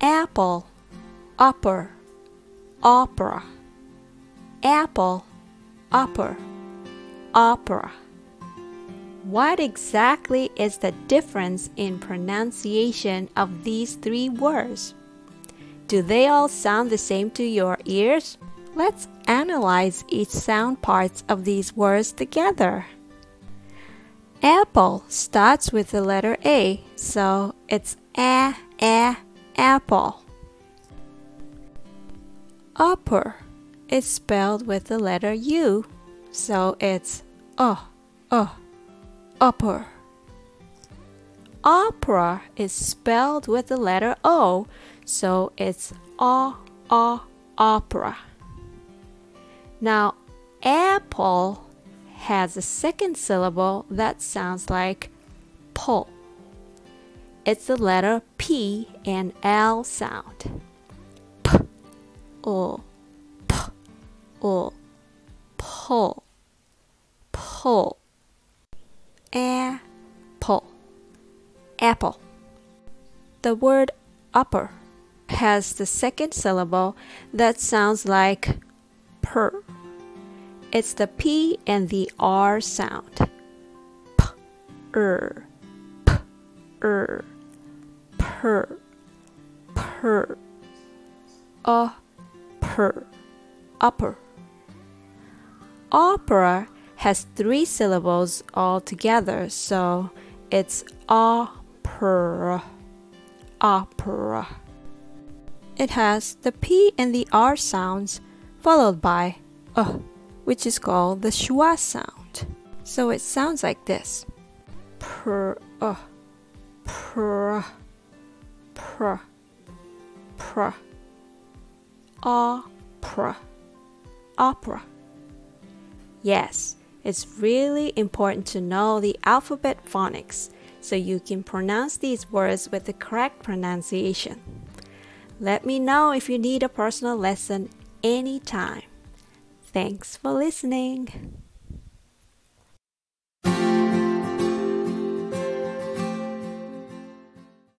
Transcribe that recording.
apple, upper, opera, apple, upper, opera. What exactly is the difference in pronunciation of these three words? Do they all sound the same to your ears? Let's analyze each sound parts of these words together. Apple starts with the letter A, so it's a, a, apple. Upper is spelled with the letter U, so it's uh, uh, upper. Opera is spelled with the letter O, so it's a, a, opera. Now, apple has a second syllable that sounds like pull. It's the letter P and L sound. P, o, p, o, pull, pull. Apple, apple. The word upper has the second syllable that sounds like per. It's the P and the R sound. P, er, p, er, per, per, a, per, upper. Opera has three syllables all together, so it's opera, opera. It has the P and the R sounds followed by a which is called the schwa sound. So it sounds like this. Pr, uh, pr, pr, pr, opera, opera. Yes, it's really important to know the alphabet phonics so you can pronounce these words with the correct pronunciation. Let me know if you need a personal lesson anytime. Thanks for listening.